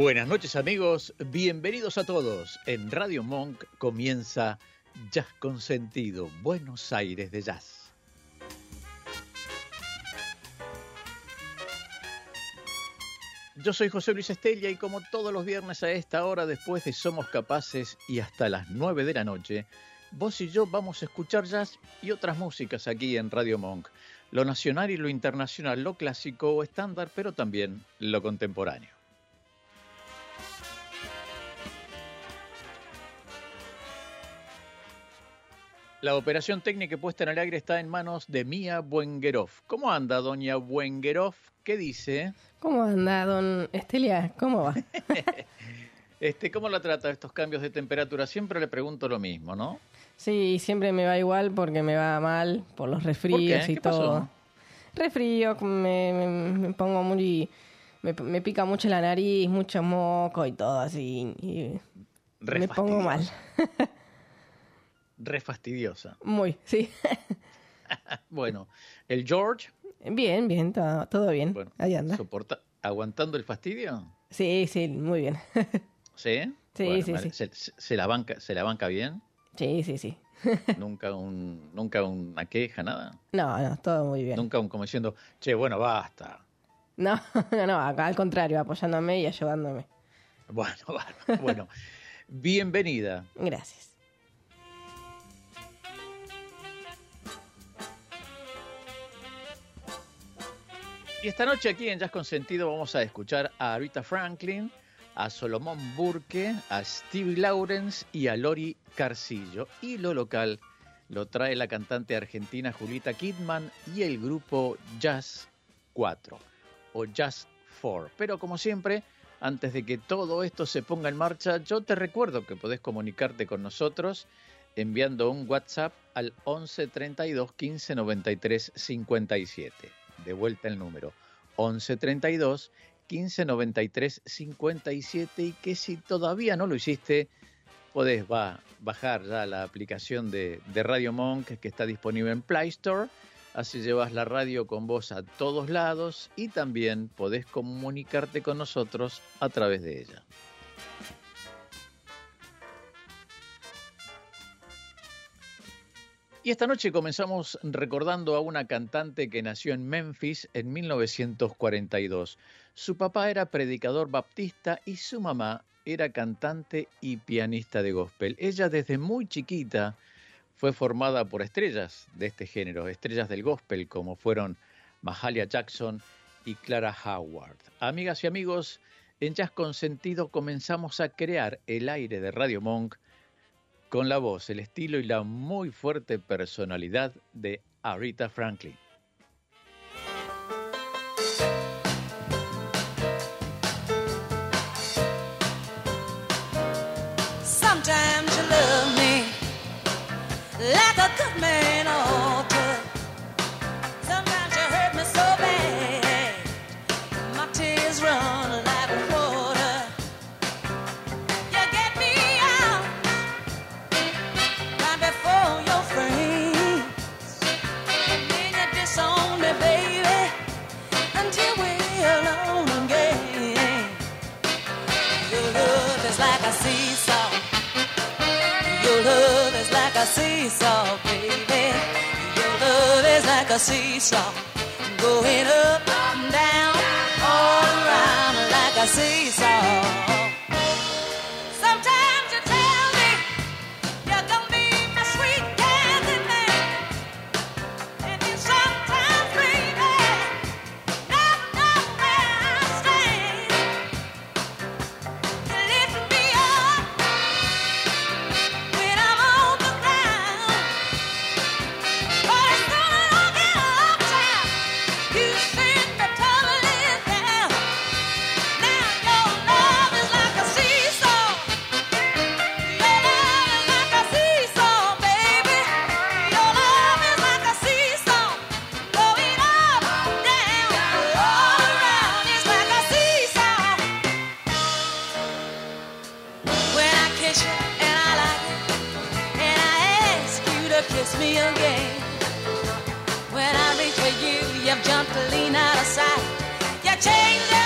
Buenas noches amigos, bienvenidos a todos. En Radio Monk comienza Jazz Consentido, Buenos Aires de Jazz. Yo soy José Luis Estella y como todos los viernes a esta hora después de Somos Capaces y hasta las 9 de la noche, vos y yo vamos a escuchar jazz y otras músicas aquí en Radio Monk. Lo nacional y lo internacional, lo clásico o estándar, pero también lo contemporáneo. La operación técnica puesta en el aire está en manos de Mía Buengerov. ¿Cómo anda, doña Buengerov? ¿Qué dice? ¿Cómo anda, don Estelia? ¿Cómo va? este, ¿Cómo la trata estos cambios de temperatura? Siempre le pregunto lo mismo, ¿no? Sí, siempre me va igual porque me va mal por los resfríos y todo. Resfrío, me, pongo muy... Me, pica mucho la nariz, mucho moco y todo así. Y me pongo mal. re fastidiosa. Muy, sí. bueno, el George. Bien, bien, todo, bien. Ahí anda. ¿Soporta, ¿Aguantando el fastidio? Sí, sí, muy bien. ¿Sí? Sí, sí, sí. ¿Se, la banca, ¿Se la banca bien? Sí, sí, sí. ¿Nunca, un, ¿Nunca una queja, nada? No, no, todo muy bien. Nunca un, como diciendo, che, bueno, basta. No, no, no, al contrario, apoyándome y ayudándome. Bueno, bueno, bueno. Bienvenida. Gracias. Y esta noche aquí en Jazz Consentido vamos a escuchar a Rita Franklin, a Solomón Burke, a Stevie Lawrence y a Lori Carcillo. Y lo local lo trae la cantante argentina Julita Kidman y el grupo Jazz 4 o Jazz 4. Pero como siempre, antes de que todo esto se ponga en marcha, yo te recuerdo que podés comunicarte con nosotros enviando un WhatsApp al 11 32 15 93 57 de vuelta el número 1132 1593 57 y que si todavía no lo hiciste, podés bajar ya la aplicación de, de Radio Monk que está disponible en Play Store. Así llevas la radio con vos a todos lados y también podés comunicarte con nosotros a través de ella. Y esta noche comenzamos recordando a una cantante que nació en Memphis en 1942. Su papá era predicador baptista y su mamá era cantante y pianista de gospel. Ella desde muy chiquita fue formada por estrellas de este género, estrellas del gospel como fueron Mahalia Jackson y Clara Howard. Amigas y amigos, en Jazz Consentido comenzamos a crear el aire de Radio Monk con la voz, el estilo y la muy fuerte personalidad de Arita Franklin. Sometimes you love me seesaw, going up and down, all around like a seesaw. And I like it. And I ask you to kiss me again. When I reach for you, you've jumped a lean out of sight. You change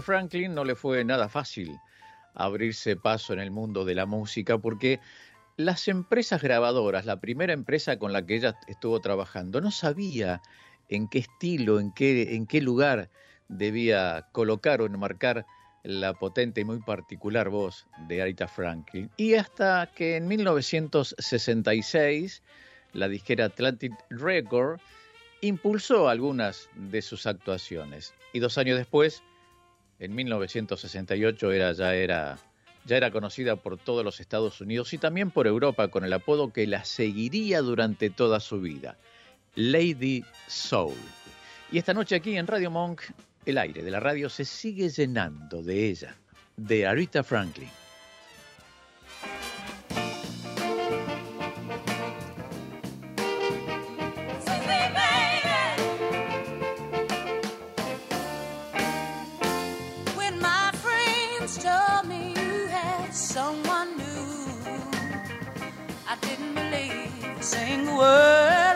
Franklin no le fue nada fácil abrirse paso en el mundo de la música porque las empresas grabadoras, la primera empresa con la que ella estuvo trabajando, no sabía en qué estilo, en qué, en qué lugar debía colocar o enmarcar la potente y muy particular voz de Aretha Franklin. Y hasta que en 1966 la disquera Atlantic Record impulsó algunas de sus actuaciones. Y dos años después, en 1968, era, ya, era, ya era conocida por todos los Estados Unidos y también por Europa con el apodo que la seguiría durante toda su vida, Lady Soul. Y esta noche aquí en Radio Monk, el aire de la radio se sigue llenando de ella, de Aretha Franklin. Believe a single word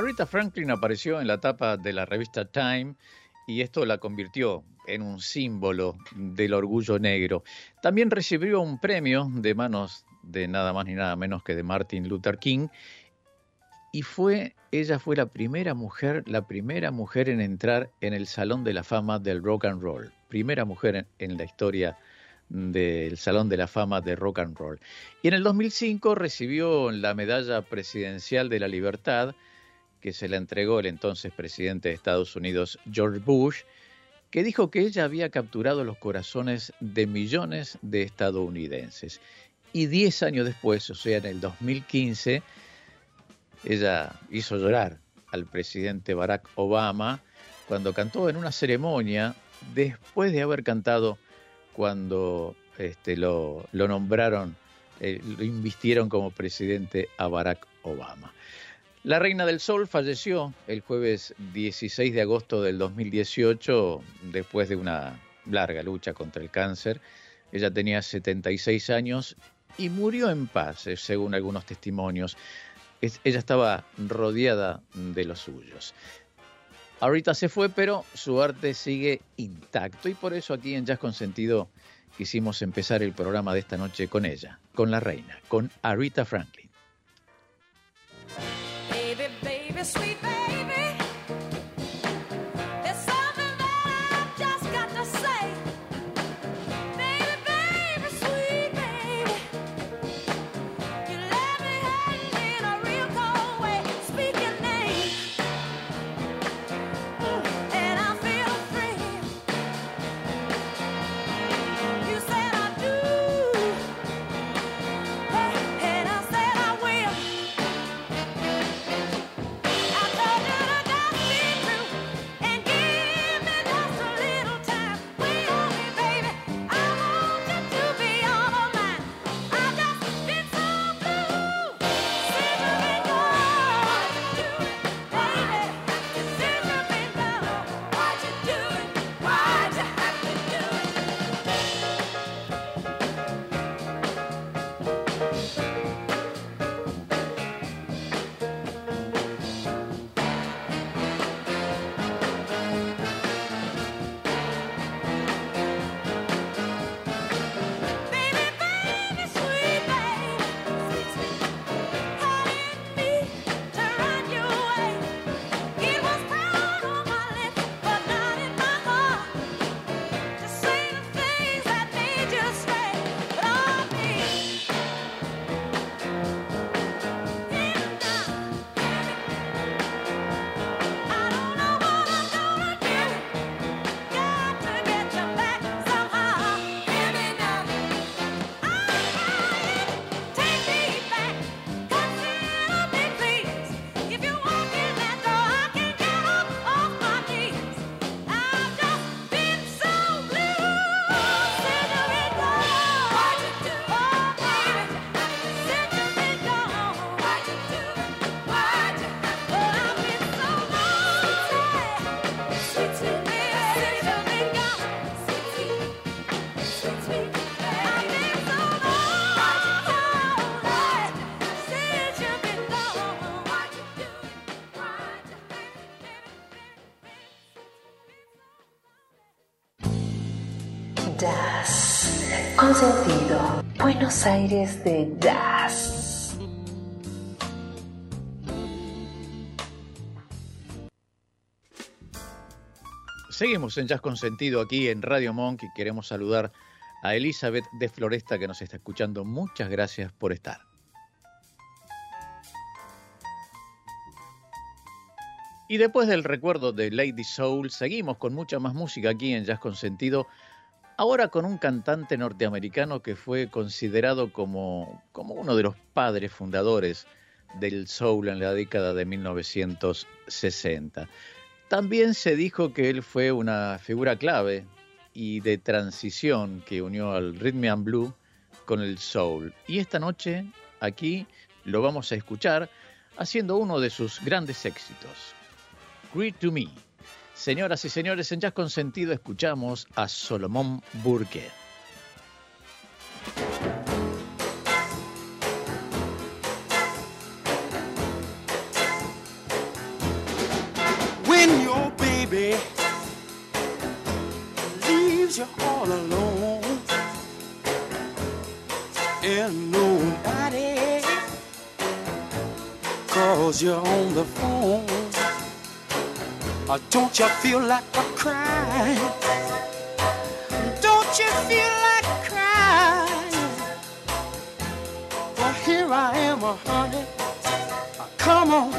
Aretha Franklin apareció en la tapa de la revista Time y esto la convirtió en un símbolo del orgullo negro. También recibió un premio de manos de nada más ni nada menos que de Martin Luther King. Y fue, ella fue la primera mujer, la primera mujer en entrar en el Salón de la Fama del Rock and Roll. Primera mujer en, la historia del Salón de la Fama de Rock and Roll. Y en el 2005 recibió la Medalla Presidencial de la Libertad, que se la entregó el entonces presidente de Estados Unidos, George Bush, que dijo que ella había capturado los corazones de millones de estadounidenses. Y diez años después, o sea, en el 2015, ella hizo llorar al presidente Barack Obama cuando cantó en una ceremonia después de haber cantado cuando este, lo, nombraron, eh, lo invistieron como presidente a Barack Obama. La Reina del Sol falleció el jueves 16 de agosto del 2018 después de una larga lucha contra el cáncer. Ella tenía 76 años y murió en paz, eh, según algunos testimonios. ella estaba rodeada de los suyos. Ahorita se fue, pero su arte sigue intacto y por eso aquí en Jazz Consentido quisimos empezar el programa de esta noche con ella, con la reina, con Arita Franklin. Sweet Buenos Aires de Jazz. Seguimos en Jazz con Sentido aquí en Radio Monk y queremos saludar a Elizabeth de Floresta que nos está escuchando. Muchas gracias por estar. Y después del recuerdo de Lady Soul, seguimos con mucha más música aquí en Jazz con Sentido Ahora con un cantante norteamericano que fue considerado como, como uno de los padres fundadores del soul en la década de 1960. También se dijo que él fue una figura clave y de transición que unió al rhythm and blue con el soul. Y esta noche aquí lo vamos a escuchar haciendo uno de sus grandes éxitos, Greet to Me. Señoras y señores, en Jazz con Sentido escuchamos a Solomón Burke. When your baby leaves you all alone, and nobody calls you on the phone. Or don't you feel like a crying? Don't you feel like crying? Well, here I am, uh, honey. Come on,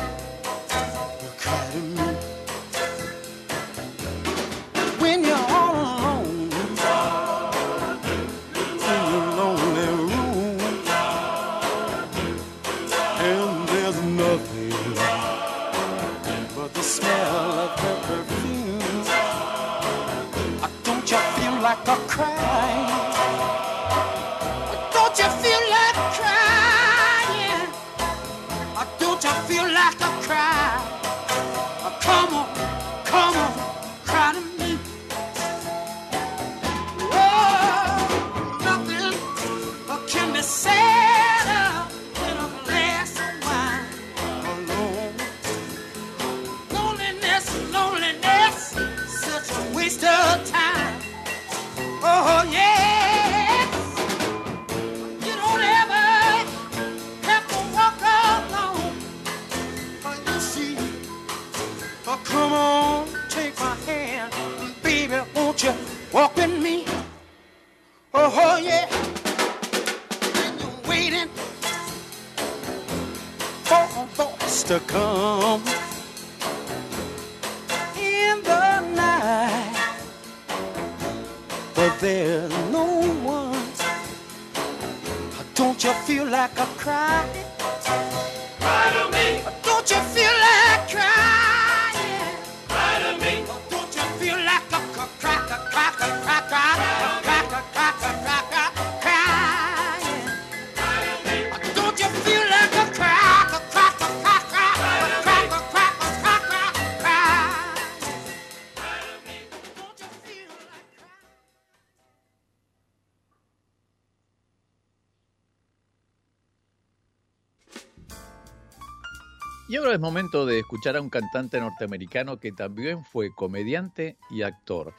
Y ahora es momento de escuchar a un cantante norteamericano que también fue comediante y actor.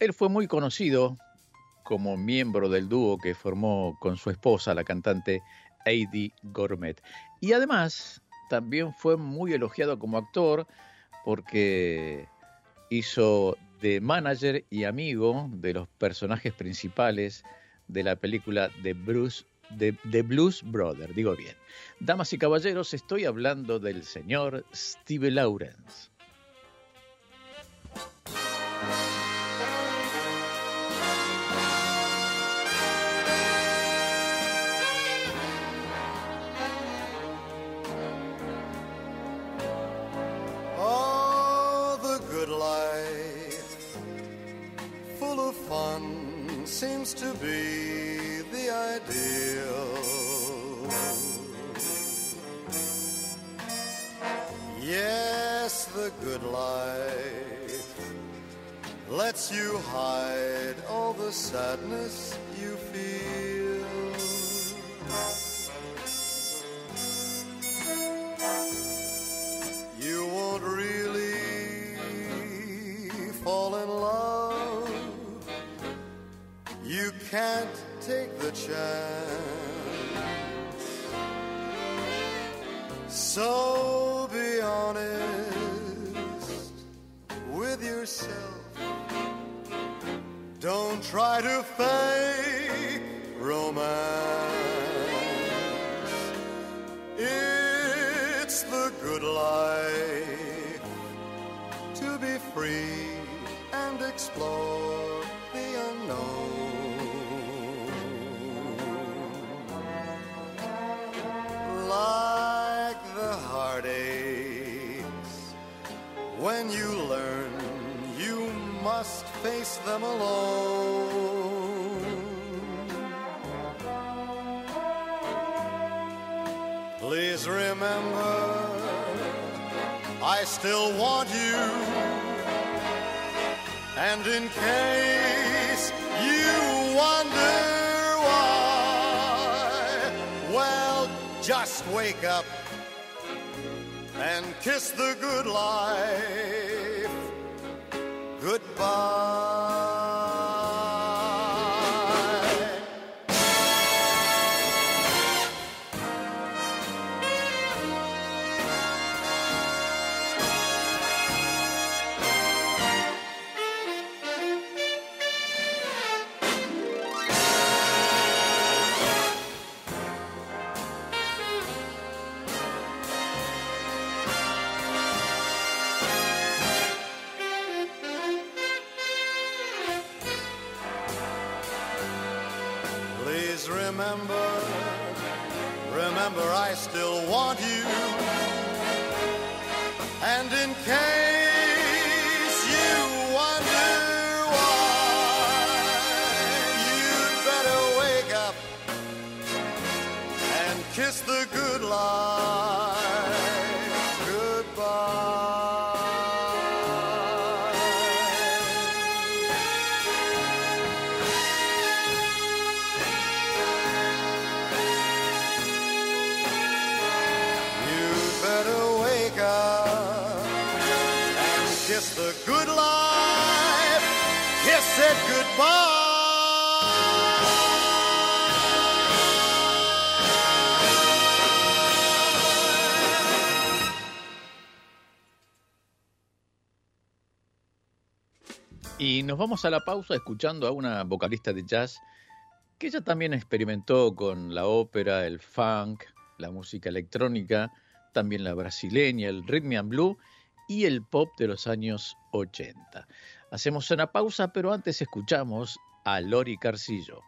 Él fue muy conocido como miembro del dúo que formó con su esposa, la cantante Heidi Gourmet. Y además también fue muy elogiado como actor porque hizo de manager y amigo de los personajes principales de la película de Bruce de, de Blues Brother, digo bien. Damas y caballeros, estoy hablando del señor Steve Lawrence. Good life lets you hide all the sadness you feel. You won't really fall in love. You can't take the chance. So be honest Don't try to fake romance. It's the good life to be free and explore the unknown. Face them alone. Please remember, I still want you. And in case you wonder why, well, just wake up and kiss the good life above. Kiss the good life Y nos vamos a la pausa escuchando a una vocalista de jazz que ella también experimentó con la ópera, el funk, la música electrónica, también la brasileña, el rhythm and blue y el pop de los años 80. Hacemos una pausa, pero antes escuchamos a Lori Carcillo.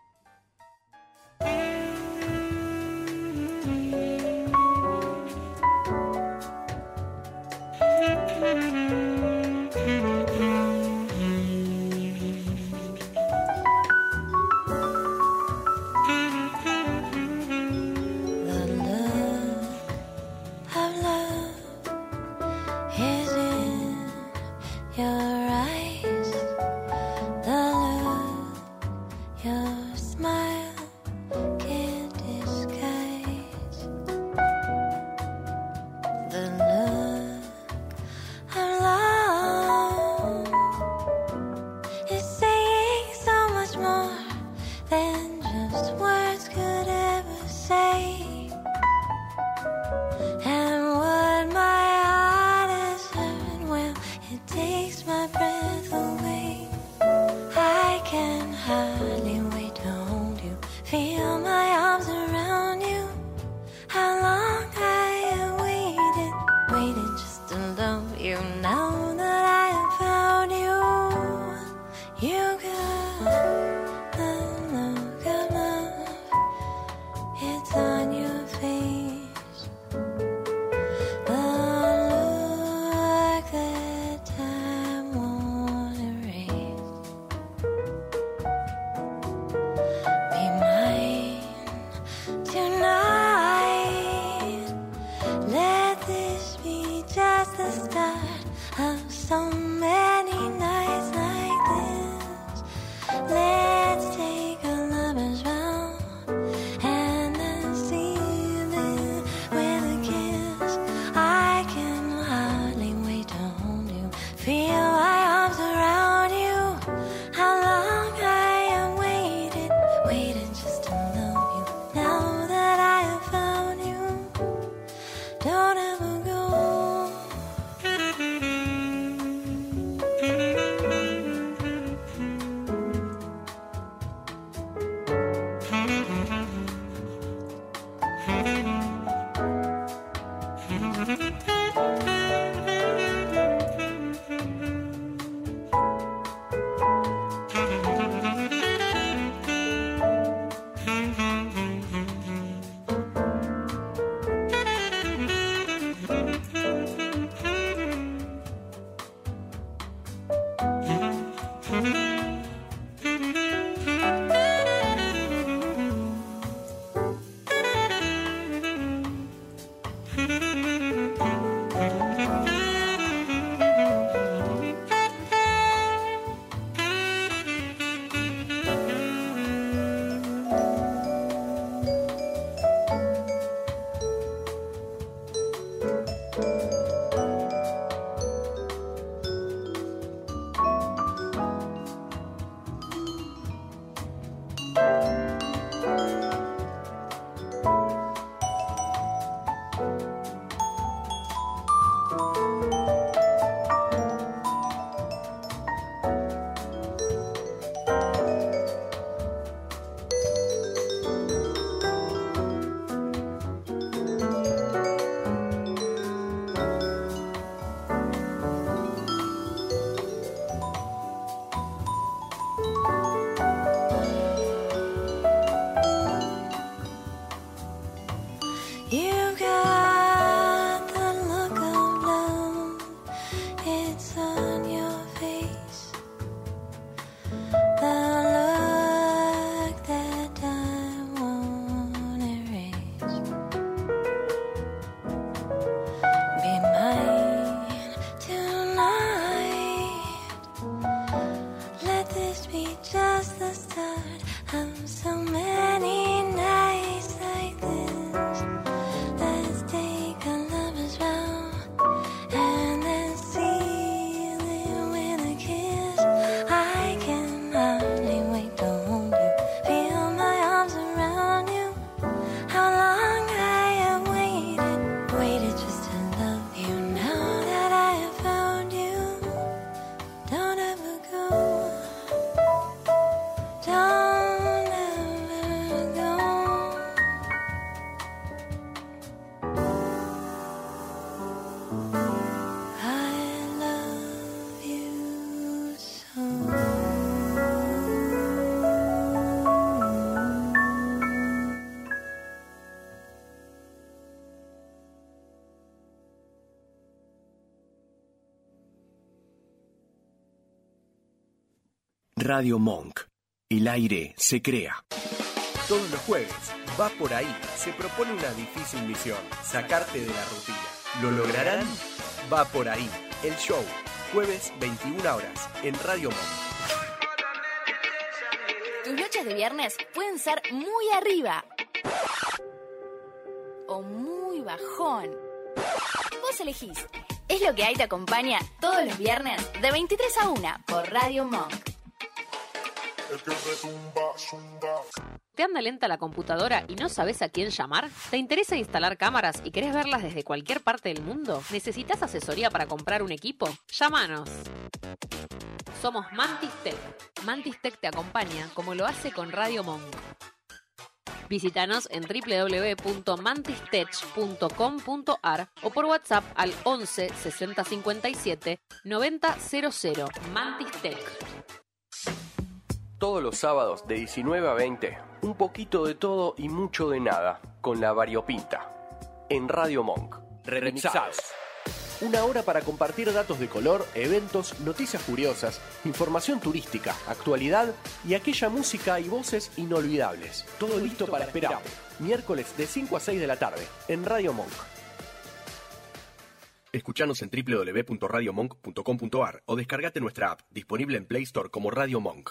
have Radio Monk. El aire se crea. Todos los jueves, va por ahí. Se propone una difícil misión, sacarte de la rutina. ¿Lo lograrán? Va por ahí. El show, jueves 21 horas, en Radio Monk. Tus noches de viernes pueden ser muy arriba o muy bajón. Vos elegís. Es lo que hay te acompaña todos los viernes de 23 a 1 por Radio Monk. ¿Te anda lenta la computadora y no sabes a quién llamar? ¿Te interesa instalar cámaras y querés verlas desde cualquier parte del mundo? ¿Necesitas asesoría para comprar un equipo? Llámanos. Somos Mantis Tech. Mantis Tech te acompaña como lo hace con Radio Monk. Visítanos en www.mantistech.com.ar o por WhatsApp al 11 60 57 90 00. Mantis Tech. Todos los sábados de 19 a 20, un poquito de todo y mucho de nada, con la variopinta. En Radio Monk. Remixados. Una hora para compartir datos de color, eventos, noticias curiosas, información turística, actualidad y aquella música y voces inolvidables. Todo listo para esperar. Miércoles de 5 a 6 de la tarde, en Radio Monk. Escuchanos en www.radiomonk.com.ar o descargate nuestra app, disponible en Play Store como Radio Monk.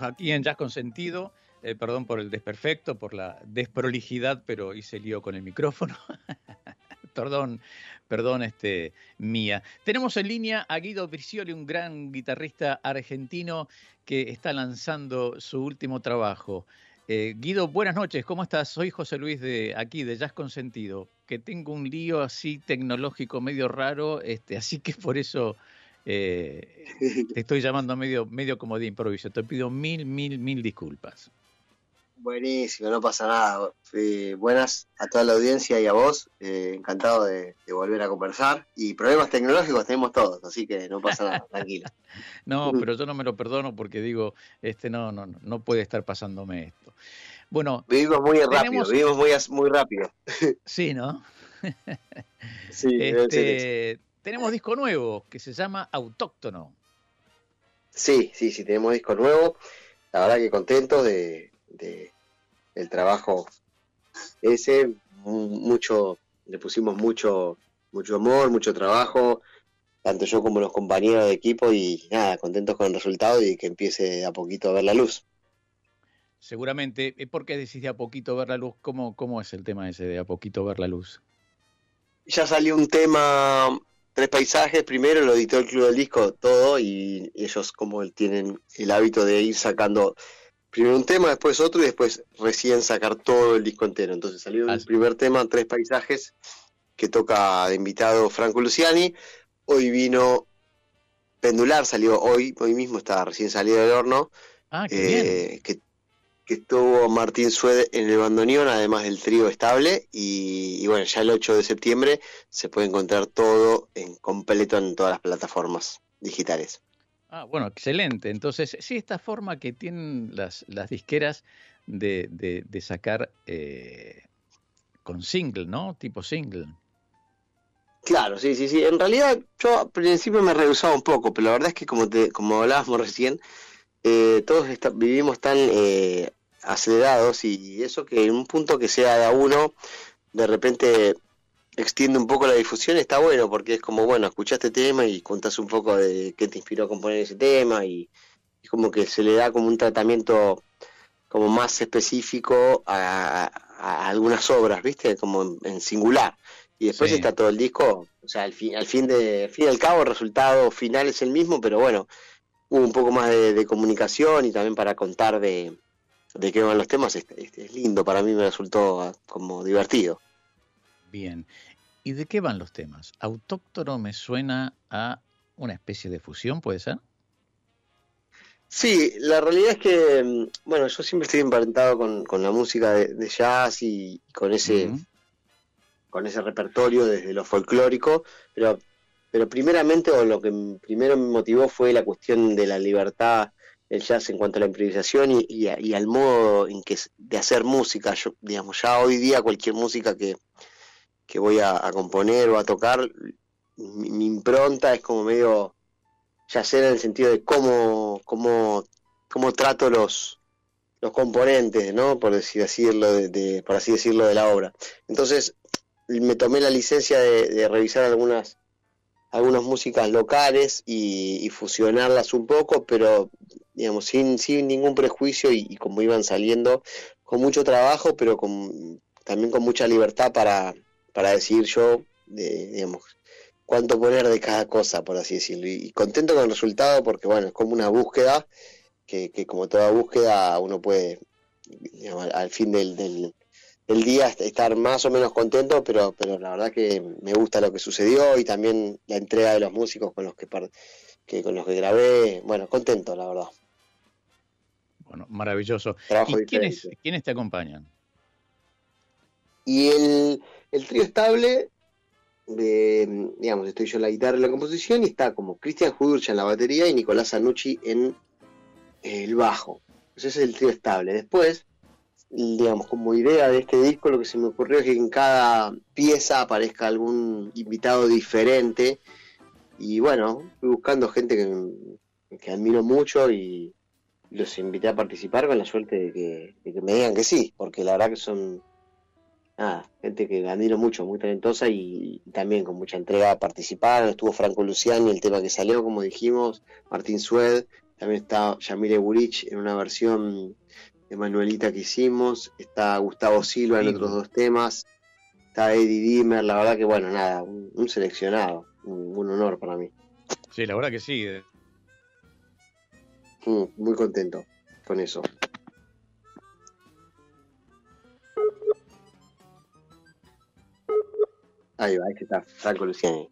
Aquí en Jazz Consentido. Eh, perdón por el desperfecto, por la desprolijidad, pero hice lío con el micrófono. perdón, perdón, este, mía. Tenemos en línea a Guido Bricioli, un gran guitarrista argentino que está lanzando su último trabajo. Eh, Guido, buenas noches, ¿cómo estás? Soy José Luis de aquí, de Jazz Consentido, que tengo un lío así tecnológico medio raro, este, así que por eso eh, te estoy llamando medio, medio como de improviso. Te pido mil, mil, mil disculpas. Buenísimo, no pasa nada. Eh, buenas a toda la audiencia y a vos. Eh, encantado de, de volver a conversar. Y problemas tecnológicos tenemos todos, así que no pasa nada, tranquilo. No, pero yo no me lo perdono porque digo, este no, no, no, no puede estar pasándome esto. Bueno, Vivimos muy rápido, tenemos- vivimos muy, muy rápido. sí, ¿no? Sí. Este, tenemos disco nuevo que se llama Autóctono. Sí, sí, sí, tenemos disco nuevo. La verdad que contentos de, de- del trabajo ese. Mu- Mucho, le pusimos mucho, mucho amor, mucho trabajo, tanto yo como los compañeros de equipo y nada, contentos con el resultado y que empiece a poquito a ver la luz. Seguramente, eh, ¿por qué decís de a poquito ver la luz? ¿Cómo, ¿Cómo es el tema ese de a poquito ver la luz? Ya salió un tema, tres paisajes, primero lo editó el Club del Disco, todo, y ellos como tienen el hábito de ir sacando primero un tema, después otro y después recién sacar todo el disco entero. Entonces salió el primer tema, tres paisajes, que toca de invitado Franco Luciani. Hoy vino Pendular, salió hoy, hoy mismo está recién salido del horno. Ah, qué bien. eh, que, que estuvo Martín Sued en el bandoneón, además del trío estable. Y, y bueno, ya el 8 de septiembre se puede encontrar todo en completo en todas las plataformas digitales. Ah, bueno, excelente. Entonces, sí, esta forma que tienen las, las disqueras de, de, de sacar eh, con single, ¿no? Tipo single. Claro, sí, sí, sí. En realidad yo al principio me rehusaba un poco, pero la verdad es que como te, como hablábamos recién, eh, todos vivimos tan eh, acelerados y eso que en un punto que sea de a uno, de repente extiende un poco la difusión, está bueno, porque es como, bueno, escuchaste tema y contás un poco de qué te inspiró a componer ese tema y es como que se le da como un tratamiento como más específico a, a algunas obras, ¿viste? Como en, en singular. Y después Sí. está todo el disco, o sea, al fin, al fin de, al fin y al cabo el resultado final es el mismo, pero bueno, hubo un poco más de, de comunicación y también para contar de, de qué van los temas, es, es- es lindo, para mí me resultó ah, como divertido. Bien. ¿Y de qué van los temas? Autóctono me suena a una especie de fusión, ¿puede ser? Sí, la realidad es que, mm, bueno, yo siempre estoy emparentado con, con la música de, de jazz y, con ese con ese repertorio desde lo folclórico, pero pero primeramente o lo que primero me motivó fue la cuestión de la libertad del jazz en cuanto a la improvisación y, y al modo en que de hacer música. Yo, digamos, ya hoy día cualquier música que, que voy a, componer o a tocar, mi, impronta es como medio yacer en el sentido de cómo, cómo, cómo trato los, los componentes, ¿no? Por así decirlo, de, de- por así decirlo, de la obra. Entonces, me tomé la licencia de, revisar algunas, algunas músicas locales y fusionarlas un poco, pero digamos, sin, sin ningún prejuicio y, como iban saliendo, con mucho trabajo, pero con, también con mucha libertad para, para decidir yo, de, digamos, cuánto poner de cada cosa, por así decirlo. Y, contento con el resultado porque, bueno, es como una búsqueda, que, que como toda búsqueda uno puede, digamos, al, fin del, del, del día est- estar más o menos contento, pero, pero la verdad que me gusta lo que sucedió y también la entrega de los músicos con los que, que con los que grabé, bueno, contento, la verdad. Bueno, maravilloso. Trabajo ¿Y quiénes, te acompañan? Y el, el trío estable, de, digamos, estoy yo en la guitarra y la composición, y está como Cristian Judurcha en la batería y Nicolás Anucci en el bajo. Ese es el trío estable. Después, digamos, como idea de este disco, lo que se me ocurrió es que en cada pieza aparezca algún invitado diferente. Y bueno, fui buscando gente que, que admiro mucho y los invité a participar con la suerte de que, de que me digan que sí, porque la verdad que son nada, gente que admiro mucho, muy talentosa y, y también con mucha entrega participaron. Estuvo Franco Luciani, el tema que salió, como dijimos, Martín Sued, también está Yamile Burich en una versión de Manuelita que hicimos, está Gustavo Silva en otros dos temas, está Eddie Dimmer, la verdad que bueno, nada, un, un seleccionado, un, un honor para mí. Sí, la verdad que sí. Mm, muy contento con eso. Ahí va, ahí está, Franco Luciani.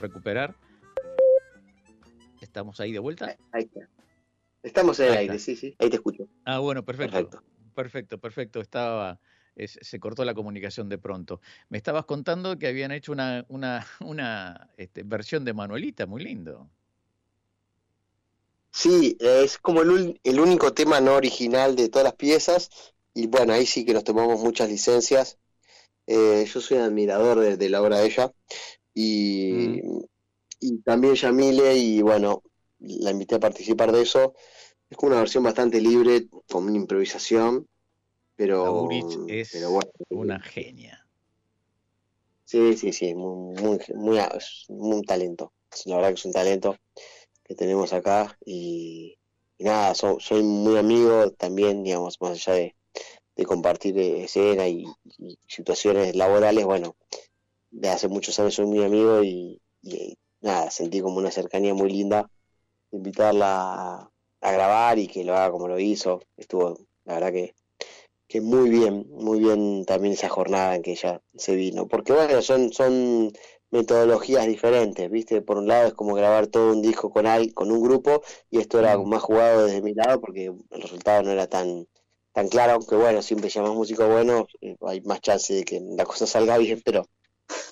Recuperar. ¿Estamos ahí de vuelta? Ahí está. Estamos en el aire, sí, sí, ahí te escucho. Ah, bueno, perfecto. Perfecto. Perfecto, perfecto. Estaba, es- se cortó la comunicación de pronto. Me estabas contando que habían hecho una, una, una este, versión de Manuelita, muy lindo. Sí, es como el, el único tema no original de todas las piezas y bueno, ahí sí que nos tomamos muchas licencias. Eh, yo soy admirador de, de la obra de ella y, y también Yamile y bueno, la invité a participar de eso. Es como una versión bastante libre, con una improvisación, pero, es pero bueno, una genia. Sí, sí, sí, muy, muy, muy, talento. La verdad que es un talento que tenemos acá y, y nada, so- soy muy amigo también, digamos, más allá de, de compartir escena y, y situaciones laborales, bueno, de hace muchos años soy muy amigo y, y nada, sentí como una cercanía muy linda, invitarla a, a grabar y que lo haga como lo hizo, estuvo, la verdad que que muy bien, muy bien también esa jornada en que ella se vino, porque bueno, son, son metodologías diferentes, ¿viste? Por un lado es como grabar todo un disco con al- con un grupo y esto era más jugado desde mi lado porque el resultado no era tan tan claro, aunque bueno, siempre llamas músico bueno, eh, hay más chance de que la cosa salga bien, pero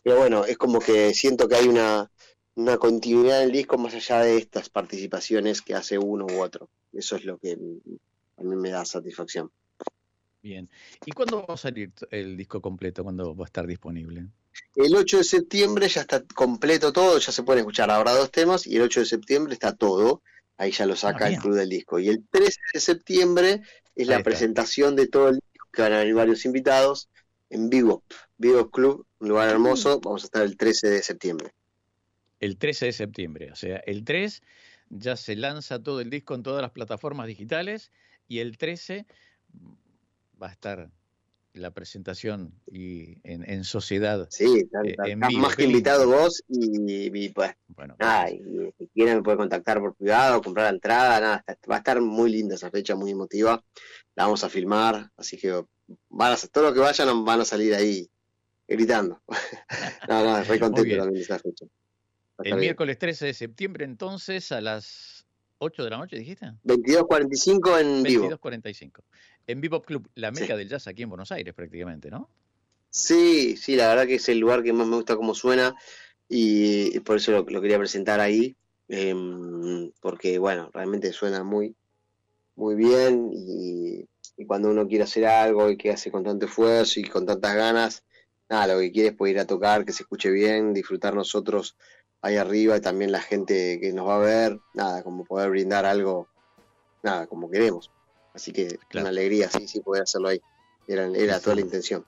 pero bueno, es como que siento que hay una una continuidad del disco más allá de estas participaciones que hace uno u otro. Eso es lo que a mí me da satisfacción. Bien. ¿Y cuándo va a salir el disco completo? ¿Cuándo va a estar disponible? El 8 de septiembre ya está completo todo, ya se pueden escuchar ahora dos temas y el 8 de septiembre está todo, ahí ya lo saca Ah, el bien. club del disco. Y el 13 de septiembre es la presentación de todo el disco, que van a venir varios invitados en Vivo, Vivo Club, un lugar hermoso. Vamos a estar el 13 de septiembre. El 13 de septiembre. O sea, el 3 ya se lanza todo el disco en todas las plataformas digitales y el 13 va a estar la presentación y en, en sociedad. Sí, eh, en estás más que invitado vos y, y, pues Bueno, nada, y si quieren me puede contactar por privado, comprar la entrada, nada, va a estar muy linda esa fecha, muy emotiva. La vamos a filmar, así que van a, todo lo que vayan van a salir ahí gritando. no, no, re contento también de esa fecha. El miércoles 13 de septiembre, entonces, a las 8 de la noche, dijiste. 22.45 en vivo. 22.45. En Vivo Club, la meca del jazz aquí en Buenos Aires, prácticamente, ¿no? Sí, sí, la verdad que es el lugar que más me gusta cómo suena y, por eso lo, lo quería presentar ahí, em, porque bueno, realmente suena muy, muy bien y, y cuando uno quiere hacer algo y que hace con tanto esfuerzo y con tantas ganas, nada, lo que quiere es poder ir a tocar, que se escuche bien, disfrutar nosotros ahí arriba y también la gente que nos va a ver, nada, como poder brindar algo, nada, como queremos. Así que una alegría, sí, sí, poder hacerlo ahí. Era, era Sí, toda la intención.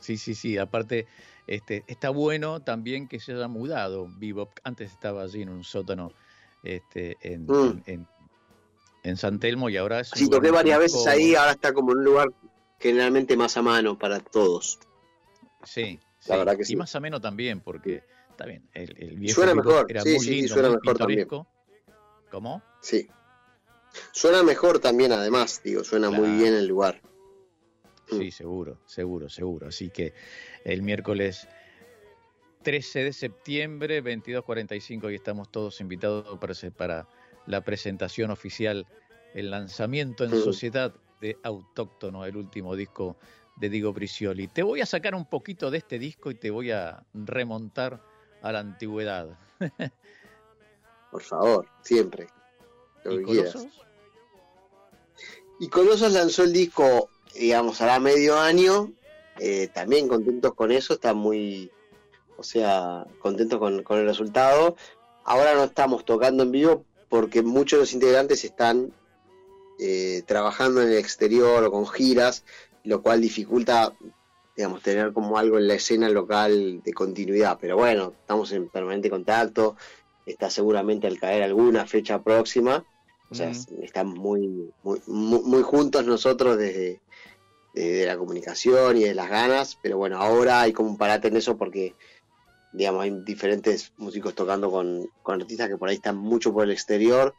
Sí, sí, sí. Aparte, este, está bueno también que se haya mudado Bebop. Antes estaba allí en un sótano este, en, Mm. en, en- en San Telmo y ahora es Sí, toqué varias veces ahí, ahora está como en un lugar generalmente más a mano para todos. Sí, La sí. verdad que y sí. más ameno también, porque está bien. El, el viejo Suena mejor, era sí, muy sí, lindo, suena muy mejor también. ¿Cómo? Sí. Suena mejor también, además, digo, suena muy bien el lugar. Mm. Sí, seguro, seguro, seguro. Así que el miércoles 13 de septiembre, 22.45, y estamos todos invitados para la presentación oficial, el lanzamiento en Mm. sociedad de Autóctono, el último disco de Diego Bricioli. Te voy a sacar un poquito de este disco y te voy a remontar a la antigüedad. Por favor, siempre. Lo ¿Y. Colosos? Y Colosos lanzó el disco, digamos, hará medio año. eh, también contentos con eso, están muy, o sea, contentos con, con el resultado. Ahora no estamos tocando en vivo porque muchos de los integrantes están eh, trabajando en el exterior o con giras, lo cual dificulta, digamos, tener como algo en la escena local de continuidad. Pero bueno, estamos en permanente contacto, está seguramente al caer alguna fecha próxima. O sea, estamos muy, muy, muy, muy juntos nosotros desde, desde la comunicación y de las ganas, pero bueno, ahora hay como un parate en eso porque, digamos, hay diferentes músicos tocando con, con artistas que por ahí están mucho por el exterior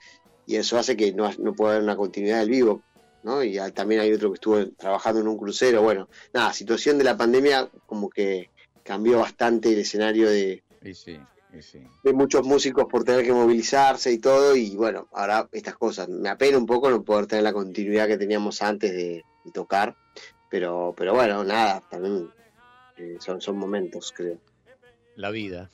y eso hace que no, no pueda haber una continuidad del vivo, ¿no? Y hay- también hay otro que estuvo trabajando en un crucero, bueno, nada, situación de la pandemia como que cambió bastante el escenario de, Y sí, y sí. de muchos músicos por tener que movilizarse y todo, y bueno, ahora estas cosas. Me apena un poco no poder tener la continuidad que teníamos antes de, de tocar, pero, pero bueno, nada, también eh, son, son momentos, creo. La vida.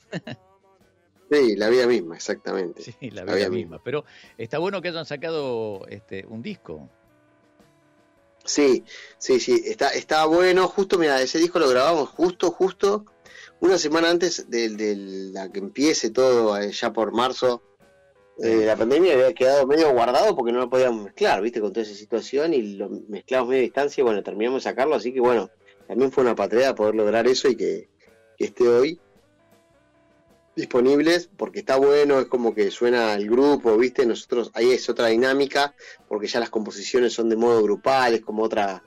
Sí, la vida misma, exactamente. Sí, la La vida vida misma. Pero está bueno que hayan sacado este, un disco. Sí, sí, sí, está, está bueno. Justo, mira, ese disco lo grabamos justo, justo una semana antes de, de la que empiece todo, eh, ya por marzo. Eh, la pandemia había quedado medio guardado porque no lo podíamos mezclar, viste, con toda esa situación y lo mezclamos medio distancia y bueno, terminamos de sacarlo, así que bueno, también fue una patria poder lograr eso y que, que esté hoy disponibles porque está bueno, es como que suena el grupo, ¿viste? Nosotros ahí es otra dinámica porque ya las composiciones son de modo grupal, es como otra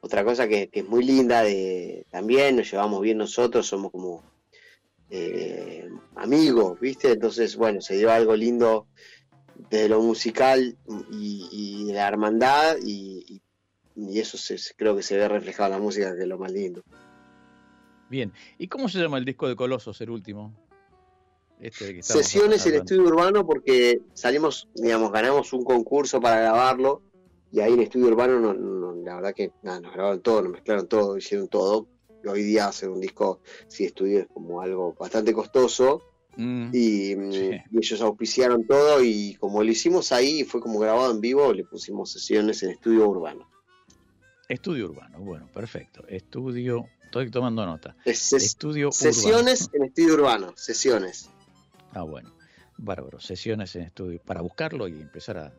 otra cosa que, es muy linda de también nos llevamos bien nosotros, somos como eh, amigos, ¿viste? Entonces, bueno, se dio algo lindo de lo musical y, de la hermandad y, y- y eso se, creo que se ve reflejado en la música, que es lo más lindo. Bien. ¿Y cómo se llama el disco de Colosos, el último? Este que Sesiones en estudio urbano porque salimos, digamos, ganamos un concurso para grabarlo y ahí en estudio urbano no, no- la verdad que nada, nos grabaron todo, nos mezclaron todo, hicieron todo. Y hoy día hacer un disco si estudio es como algo bastante costoso Mm, y, mm, y ellos auspiciaron todo y como lo hicimos ahí fue como grabado en vivo, le pusimos sesiones en estudio urbano. Estudio urbano, bueno, perfecto. Estudio, estoy tomando nota. Es ses- Estudio sesiones urbano. en estudio urbano, sesiones. Ah, bueno. Bárbaro. Sesiones en estudio. Para buscarlo y empezar a,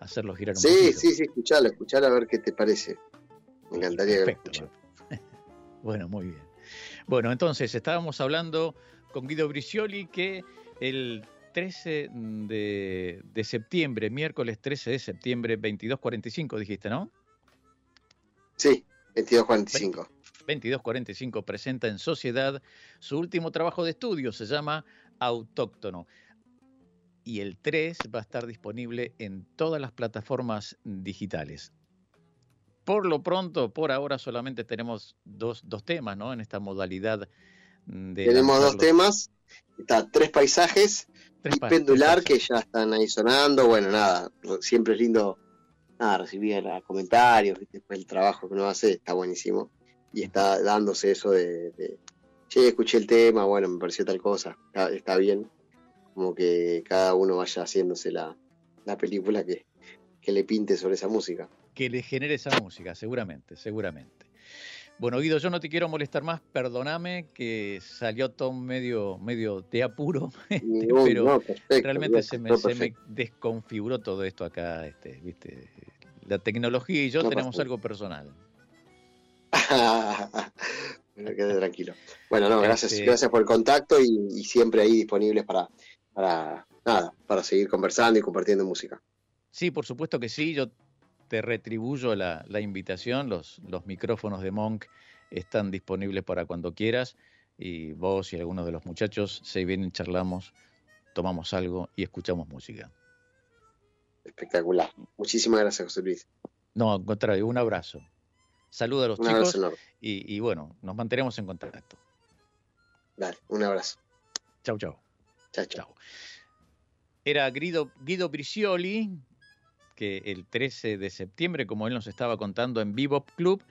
hacerlo girar un Sí, poquito. sí, sí, escuchalo, escuchalo a ver qué te parece. Me encantaría Perfecto. Bueno, muy bien. Bueno, entonces estábamos hablando con Guido Bricioli que el 13 de, de septiembre, miércoles 13 de septiembre, 22.45 dijiste, ¿no? Sí, 22.45. 2245 presenta en Sociedad su último trabajo de estudio, se llama Autóctono. Y el 3 va a estar disponible en todas las plataformas digitales. Por lo pronto, por ahora solamente tenemos dos, dos temas, ¿no? En esta modalidad de... Tenemos dos temas. Está Tres Paisajes Tres y pa- Pendular, tres que ya están ahí sonando. Bueno, nada, siempre es lindo nada, recibir comentarios, el trabajo que uno hace está buenísimo. Y está dándose eso de, de, che, escuché el tema, bueno, me pareció tal cosa, está, está bien. Como que cada uno vaya haciéndose la, la película que, que le pinte sobre esa música. que le genere esa música, seguramente, seguramente. Bueno, Guido, yo no te quiero molestar más, perdóname que salió todo medio, medio de apuro, este, No, pero no, perfecto, realmente no, se me, se me desconfiguró todo esto acá, este, viste. La tecnología y yo tenemos algo personal. Quede tranquilo. Bueno, no, gracias, Este- gracias por el contacto y, y siempre ahí disponibles para, para nada, para seguir conversando y compartiendo música. Sí, por supuesto que sí, yo te retribuyo la, la invitación, los, los micrófonos de Monk están disponibles para cuando quieras y vos y algunos de los muchachos se vienen, charlamos, tomamos algo y escuchamos música. Espectacular. Muchísimas gracias, José Luis. No, al contrario, un abrazo. Saludos a los Un chicos abrazo y, y bueno, nos mantenemos en contacto. Dale, un abrazo. Chau, chau. Chao, chao. Era Guido, Guido Bricioli, que el 13 de septiembre, como él nos estaba contando en Bebop Club,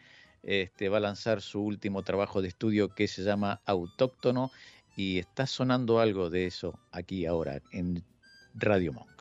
este, va a lanzar su último trabajo de estudio que se llama Autóctono y está sonando algo de eso aquí ahora en Radio Monk.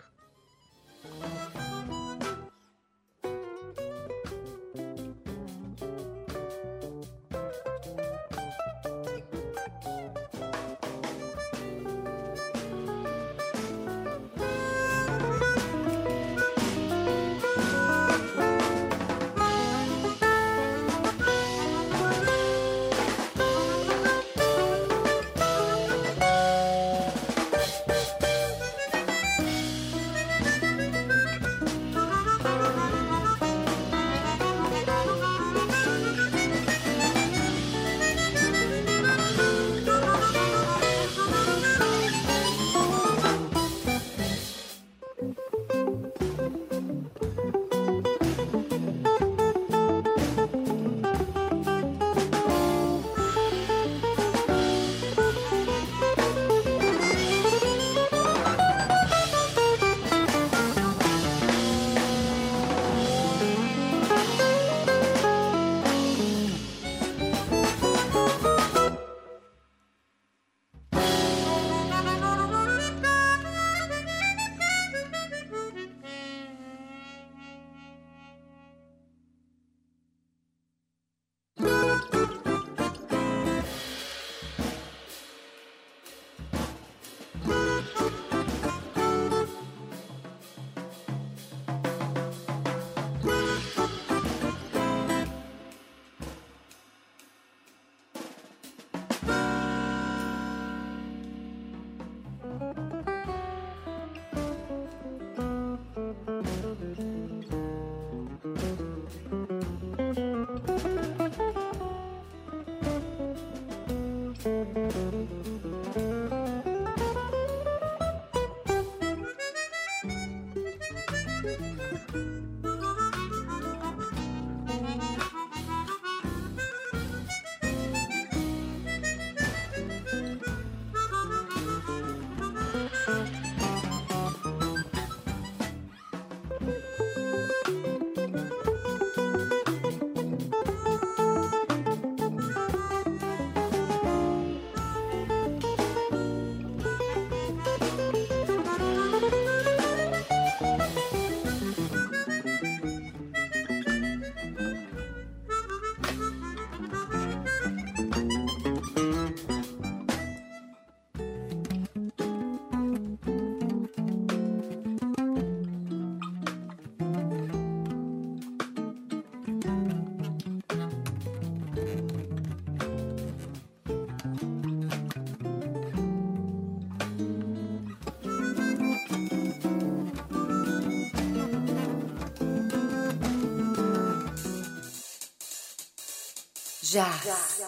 Jazz.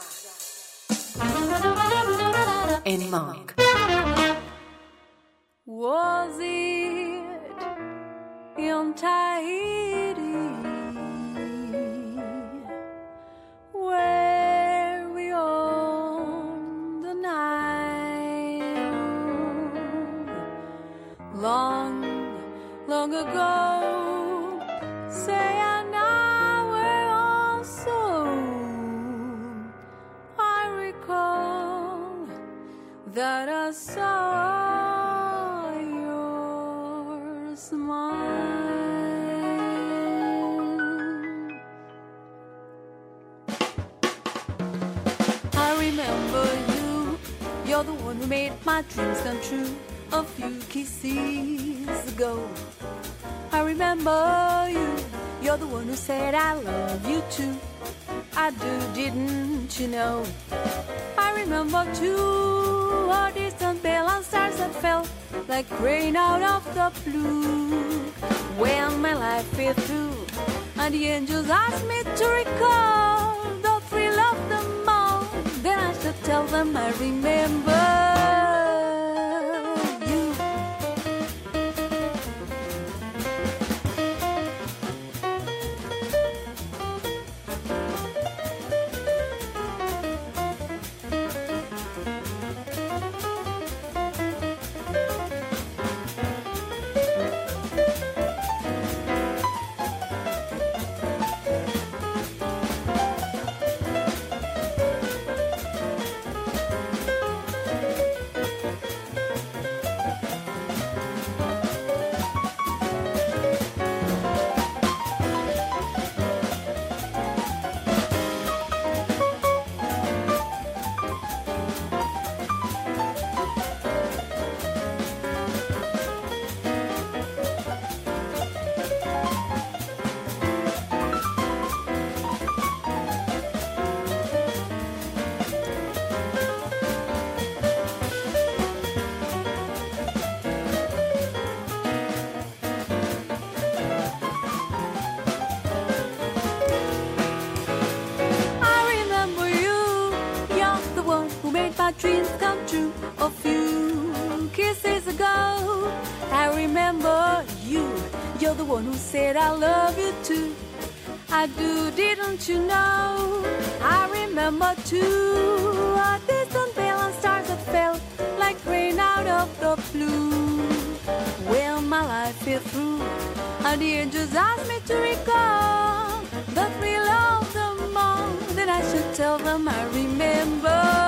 En Monk. Was it in Tahiti dreams come true a few kisses ago. I remember you. You're the one who said I love you too. I do, didn't you know? I remember too a distant bell and stars that fell like rain out of the blue. When my life fell through, and the angels asked me to recall the thrill of the moment, then I should tell them I remember I love you too. I do, didn't you know? I remember too. A distant and stars that fell like rain out of the blue. When my life fell through, and the angels asked me to recall the thrill of the moment. Then I should tell them I remember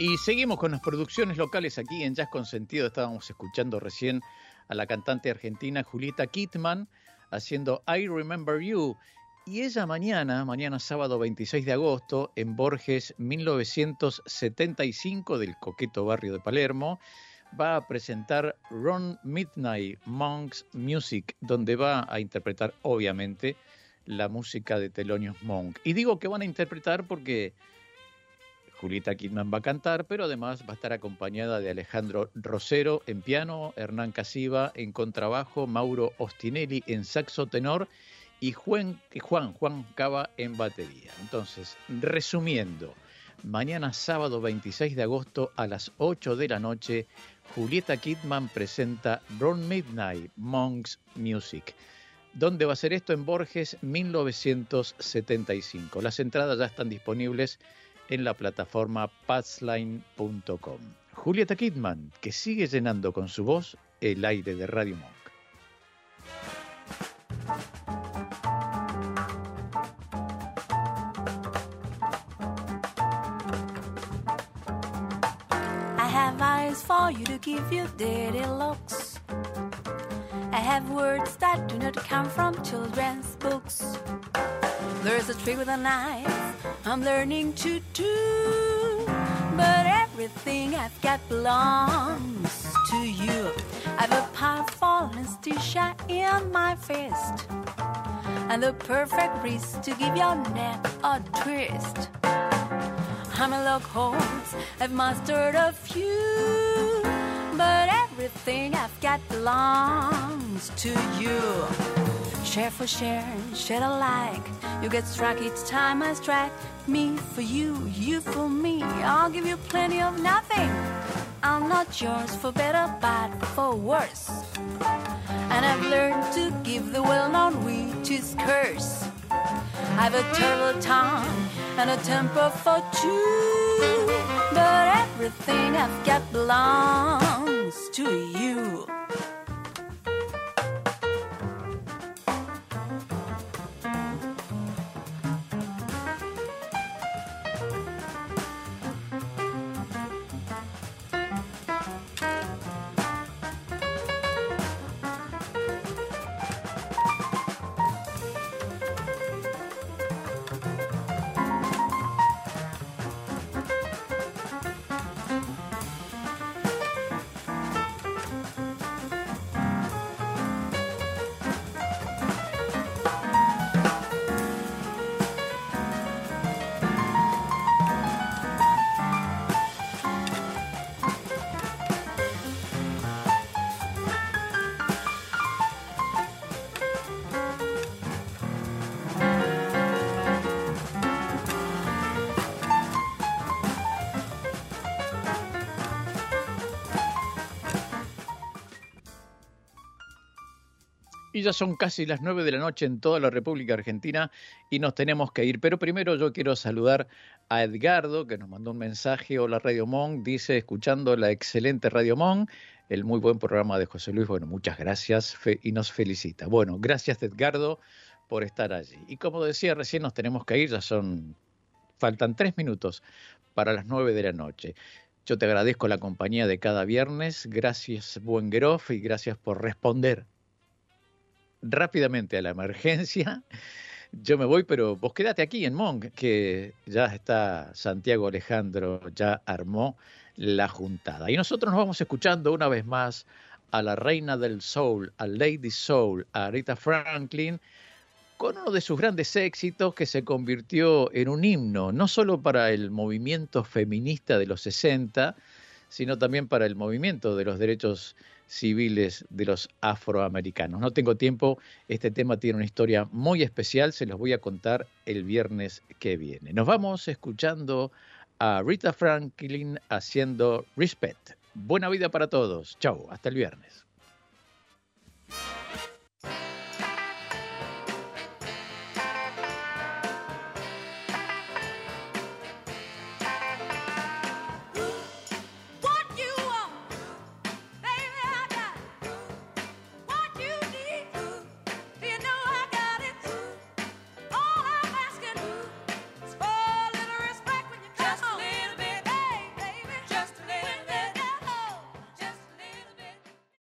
Y seguimos con las producciones locales aquí en Jazz con Sentido. Estábamos escuchando recién a la cantante argentina Julieta Kittman haciendo I Remember You. Y ella mañana, mañana sábado 26 de agosto, en Borges 1975 del coqueto barrio de Palermo, va a presentar Ron Midnight Monks Music, donde va a interpretar, obviamente, la música de Thelonious Monk. Y digo que van a interpretar porque Julieta Kidman va a cantar, pero además va a estar acompañada de Alejandro Rosero en piano, Hernán Casiva en contrabajo, Mauro Ostinelli en saxo tenor y Juan, Juan, Juan Cava en batería. Entonces, resumiendo, mañana sábado 26 de agosto a las 8 de la noche, Julieta Kidman presenta Ron Midnight Monks Music. ¿Dónde va a ser esto? En Borges 1975. Las entradas ya están disponibles en la plataforma patsline.com. Julieta Kidman, que sigue llenando con su voz el aire de Radio Monk. I have eyes for you to give you dirty looks. I have words that do not come from children's books. There's a trick with a knife I'm learning to do. But everything I've got belongs to you. I've a powerful anesthesia in my fist. And the perfect wrist to give your neck a twist. I'm a look Holmes, I've mastered a few. But everything I've got belongs to you. Share for share, share alike. You get struck each time I strike. Me for you, you for me. I'll give you plenty of nothing. I'm not yours for better, but for worse. And I've learned to give the well known witch's curse. I've a terrible tongue and a temper for two. But everything I've got belongs to you. Y ya son casi las nueve de la noche en toda la República Argentina y nos tenemos que ir. Pero primero yo quiero saludar a Edgardo, que nos mandó un mensaje. Hola Radio Mon, dice, escuchando la excelente Radio Mon, el muy buen programa de José Luis. Bueno, muchas gracias y nos felicita. Bueno, gracias Edgardo por estar allí. Y como decía recién, nos tenemos que ir, ya son, faltan tres minutos para las nueve de la noche. Yo te agradezco la compañía de cada viernes. Gracias, buen Groff, y gracias por responder rápidamente a la emergencia. Yo me voy, pero vos quédate aquí en Monk, que ya está Santiago Alejandro, ya armó la juntada. Y nosotros nos vamos escuchando una vez más a la reina del soul, a Lady Soul, a Rita Franklin, con uno de sus grandes éxitos que se convirtió en un himno, no solo para el movimiento feminista de los 60, sino también para el movimiento de los derechos civiles de los afroamericanos. No tengo tiempo, este tema tiene una historia muy especial, se los voy a contar el viernes que viene. Nos vamos escuchando a Rita Franklin haciendo Respect. Buena vida para todos. Chau, hasta el viernes.